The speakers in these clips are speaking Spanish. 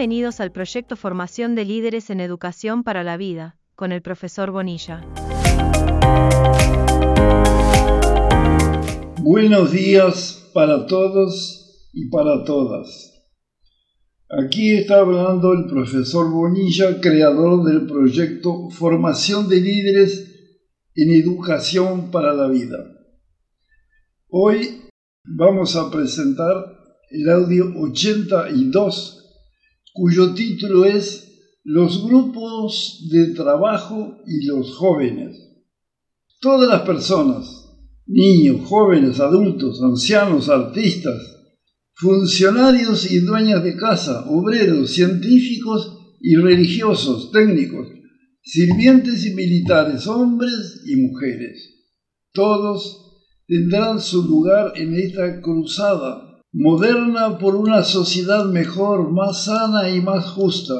Bienvenidos al proyecto Formación de Líderes en Educación para la Vida, con el profesor Bonilla. Buenos días para todos y para todas. Aquí está hablando el profesor Bonilla, creador del proyecto Formación de Líderes en Educación para la Vida. Hoy vamos a presentar el audio 82 cuyo título es Los grupos de trabajo y los jóvenes. Todas las personas, niños, jóvenes, adultos, ancianos, artistas, funcionarios y dueñas de casa, obreros, científicos y religiosos, técnicos, sirvientes y militares, hombres y mujeres. Todos tendrán su lugar en esta cruzada moderna por una sociedad mejor, más sana y más justa.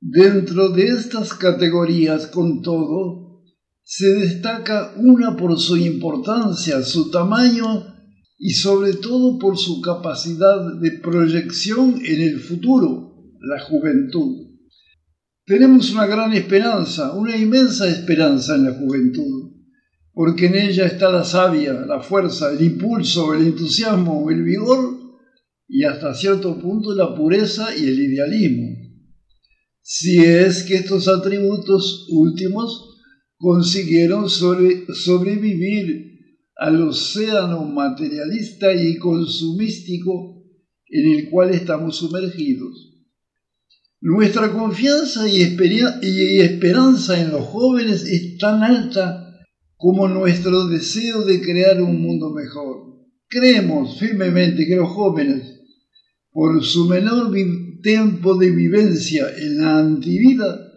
Dentro de estas categorías, con todo, se destaca una por su importancia, su tamaño y sobre todo por su capacidad de proyección en el futuro, la juventud. Tenemos una gran esperanza, una inmensa esperanza en la juventud porque en ella está la savia, la fuerza, el impulso, el entusiasmo, el vigor y hasta cierto punto la pureza y el idealismo. Si es que estos atributos últimos consiguieron sobrevivir al océano materialista y consumístico en el cual estamos sumergidos. Nuestra confianza y, y esperanza en los jóvenes es tan alta como nuestro deseo de crear un mundo mejor. Creemos firmemente que los jóvenes, por su menor tiempo de vivencia en la antivida,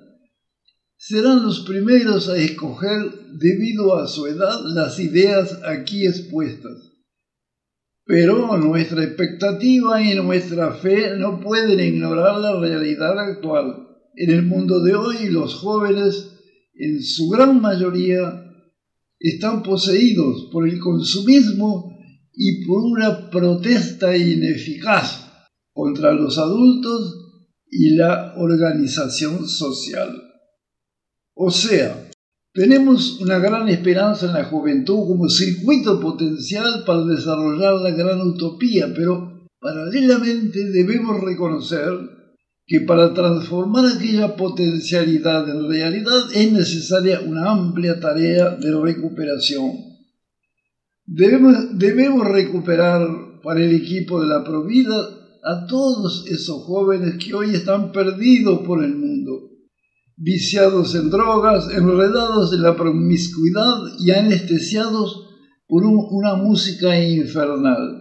serán los primeros a escoger, debido a su edad, las ideas aquí expuestas. Pero nuestra expectativa y nuestra fe no pueden ignorar la realidad actual. En el mundo de hoy los jóvenes, en su gran mayoría, están poseídos por el consumismo y por una protesta ineficaz contra los adultos y la organización social. O sea, tenemos una gran esperanza en la juventud como circuito potencial para desarrollar la gran utopía, pero paralelamente debemos reconocer que para transformar aquella potencialidad en realidad es necesaria una amplia tarea de recuperación. Debemos, debemos recuperar para el equipo de la Provida a todos esos jóvenes que hoy están perdidos por el mundo, viciados en drogas, enredados en la promiscuidad y anestesiados por una música infernal.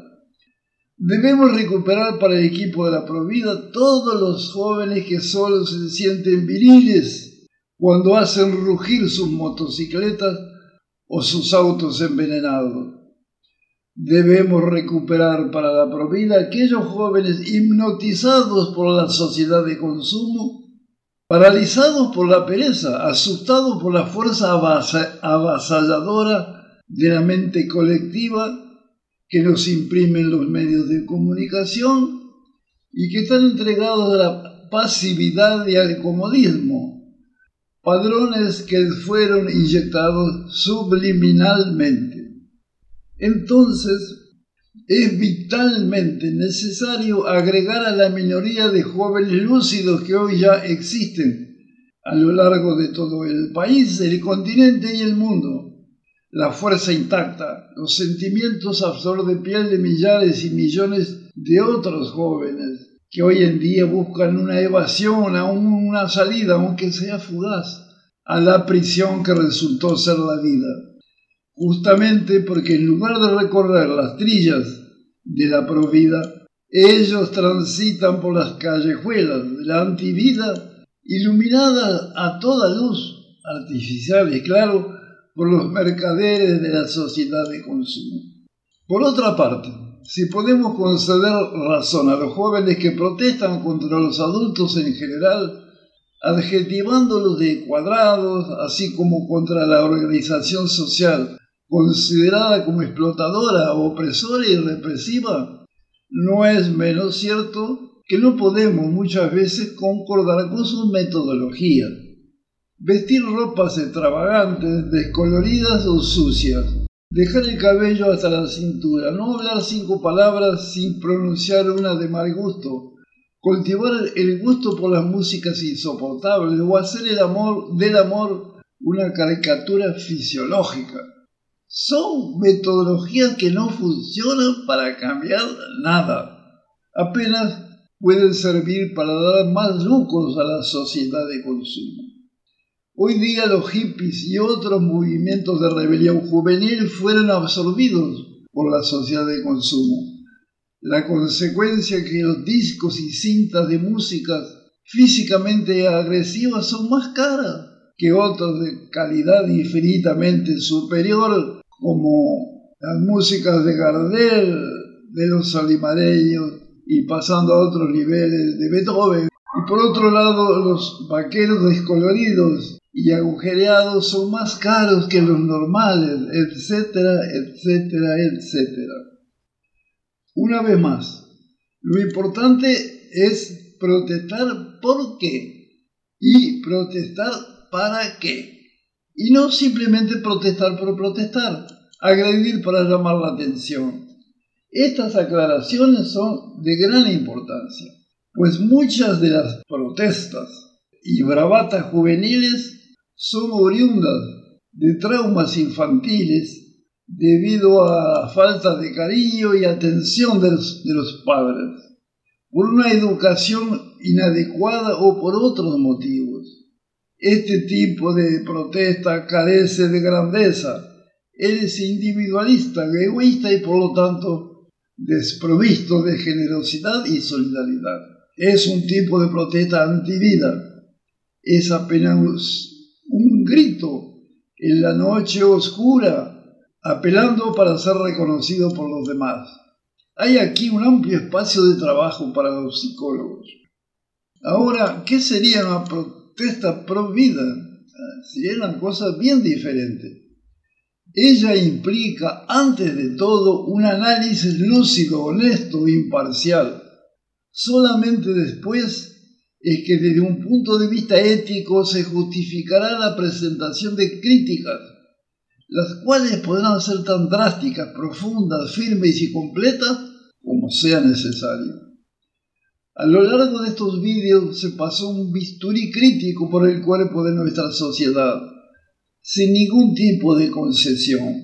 Debemos recuperar para el equipo de la Provida todos los jóvenes que solo se sienten viriles cuando hacen rugir sus motocicletas o sus autos envenenados. Debemos recuperar para la Provida aquellos jóvenes hipnotizados por la sociedad de consumo, paralizados por la pereza, asustados por la fuerza avasalladora de la mente colectiva que nos imprimen los medios de comunicación y que están entregados a la pasividad y al comodismo, padrones que fueron inyectados subliminalmente. Entonces, es vitalmente necesario agregar a la minoría de jóvenes lúcidos que hoy ya existen a lo largo de todo el país, el continente y el mundo, la fuerza intacta, los sentimientos a de piel de millares y millones de otros jóvenes que hoy en día buscan una evasión, una salida, aunque sea fugaz, a la prisión que resultó ser la vida. Justamente porque en lugar de recorrer las trillas de la provida, ellos transitan por las callejuelas de la antivida, iluminadas a toda luz, artificial y claro, por los mercaderes de la sociedad de consumo. Por otra parte, si podemos conceder razón a los jóvenes que protestan contra los adultos en general, adjetivándolos de cuadrados, así como contra la organización social considerada como explotadora, opresora y represiva, no es menos cierto que no podemos muchas veces concordar con sus metodologías. Vestir ropas extravagantes, descoloridas o sucias, dejar el cabello hasta la cintura, no hablar cinco palabras sin pronunciar una de mal gusto, cultivar el gusto por las músicas insoportables o hacer el amor del amor una caricatura fisiológica. Son metodologías que no funcionan para cambiar nada. Apenas pueden servir para dar más lucros a la sociedad de consumo. Hoy día los hippies y otros movimientos de rebelión juvenil fueron absorbidos por la sociedad de consumo. La consecuencia es que los discos y cintas de música físicamente agresivas son más caras que otros de calidad infinitamente superior como las músicas de Gardel, de los alimareños y pasando a otros niveles de Beethoven. Y por otro lado, los vaqueros descoloridos y agujereados son más caros que los normales, etcétera, etcétera, etcétera. Una vez más, lo importante es protestar por qué y protestar para qué. Y no simplemente protestar por protestar, agredir para llamar la atención. Estas aclaraciones son de gran importancia, pues muchas de las protestas y bravatas juveniles son oriundas de traumas infantiles debido a falta de cariño y atención de los, de los padres, por una educación inadecuada o por otros motivos. Este tipo de protesta carece de grandeza, es individualista, egoísta y por lo tanto desprovisto de generosidad y solidaridad. Es un tipo de protesta antivida. Es apenas un grito en la noche oscura apelando para ser reconocido por los demás. Hay aquí un amplio espacio de trabajo para los psicólogos. Ahora, ¿qué sería una protesta pro vida? Ah, sería una cosa bien diferente. Ella implica, antes de todo, un análisis lúcido, honesto e imparcial. Solamente después es que desde un punto de vista ético se justificará la presentación de críticas las cuales podrán ser tan drásticas, profundas, firmes y completas como sea necesario. A lo largo de estos vídeos se pasó un bisturí crítico por el cuerpo de nuestra sociedad, sin ningún tipo de concesión.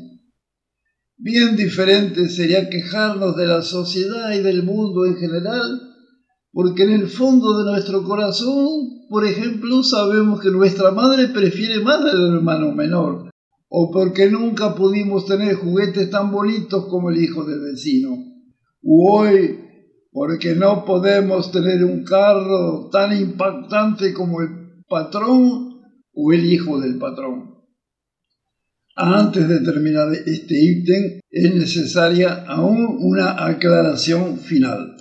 Bien diferente sería quejarnos de la sociedad y del mundo en general, porque en el fondo de nuestro corazón, por ejemplo, sabemos que nuestra madre prefiere más al hermano menor, o porque nunca pudimos tener juguetes tan bonitos como el hijo del vecino, o hoy porque no podemos tener un carro tan impactante como el patrón o el hijo del patrón. Antes de terminar este ítem, es necesaria aún una aclaración final.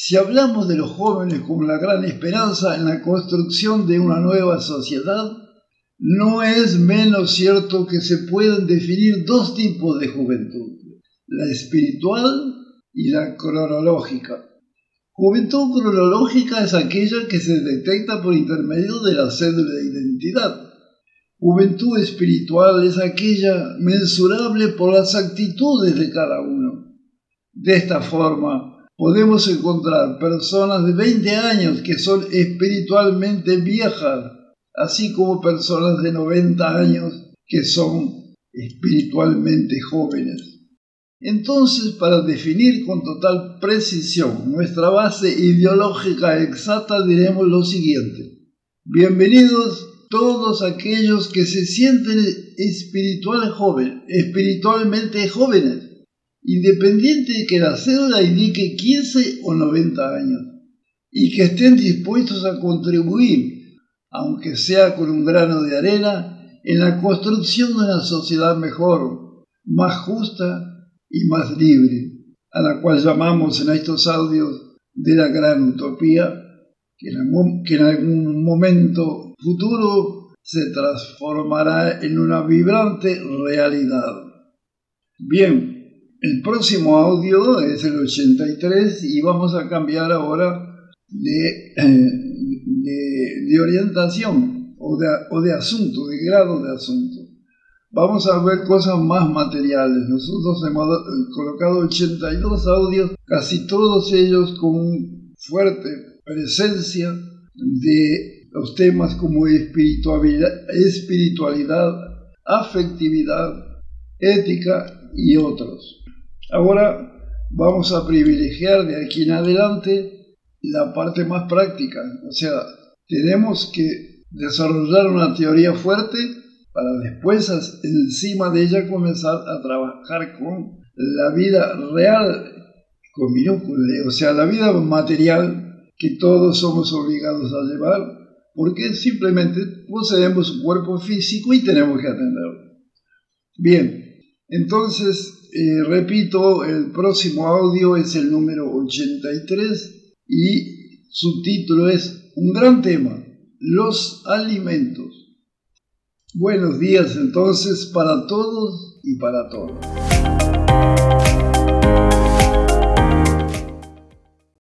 Si hablamos de los jóvenes como la gran esperanza en la construcción de una nueva sociedad, no es menos cierto que se pueden definir dos tipos de juventud, la espiritual y la cronológica. Juventud cronológica es aquella que se detecta por intermedio de la cédula de identidad. Juventud espiritual es aquella mensurable por las actitudes de cada uno. De esta forma, podemos encontrar personas de 20 años que son espiritualmente viejas así como personas de 90 años que son espiritualmente jóvenes. Entonces, para definir con total precisión nuestra base ideológica exacta, diremos lo siguiente. Bienvenidos todos aquellos que se sienten espiritual joven, espiritualmente jóvenes, independiente de que la cédula indique 15 o 90 años, y que estén dispuestos a contribuir aunque sea con un grano de arena, en la construcción de una sociedad mejor, más justa y más libre, a la cual llamamos en estos audios de la gran utopía, que en, algún momento futuro se transformará en una vibrante realidad. Bien, el próximo audio es el 83 y vamos a cambiar ahora de, de, orientación o de, o de asunto, de grado de asunto. Vamos a ver cosas más materiales. Nosotros hemos colocado 82 audios, casi todos ellos con fuerte presencia de los temas como espiritualidad, espiritualidad afectividad, ética y otros. Ahora vamos a privilegiar de aquí en adelante la parte más práctica, o sea, tenemos que desarrollar una teoría fuerte para después encima de ella comenzar a trabajar con la vida real con minúsculas, o sea, la vida material que todos somos obligados a llevar, porque simplemente poseemos un cuerpo físico y tenemos que atenderlo. Bien, entonces, eh, repito, el próximo audio es el número 83 y su título es Un gran tema, los alimentos. Buenos días entonces para todos y para todos.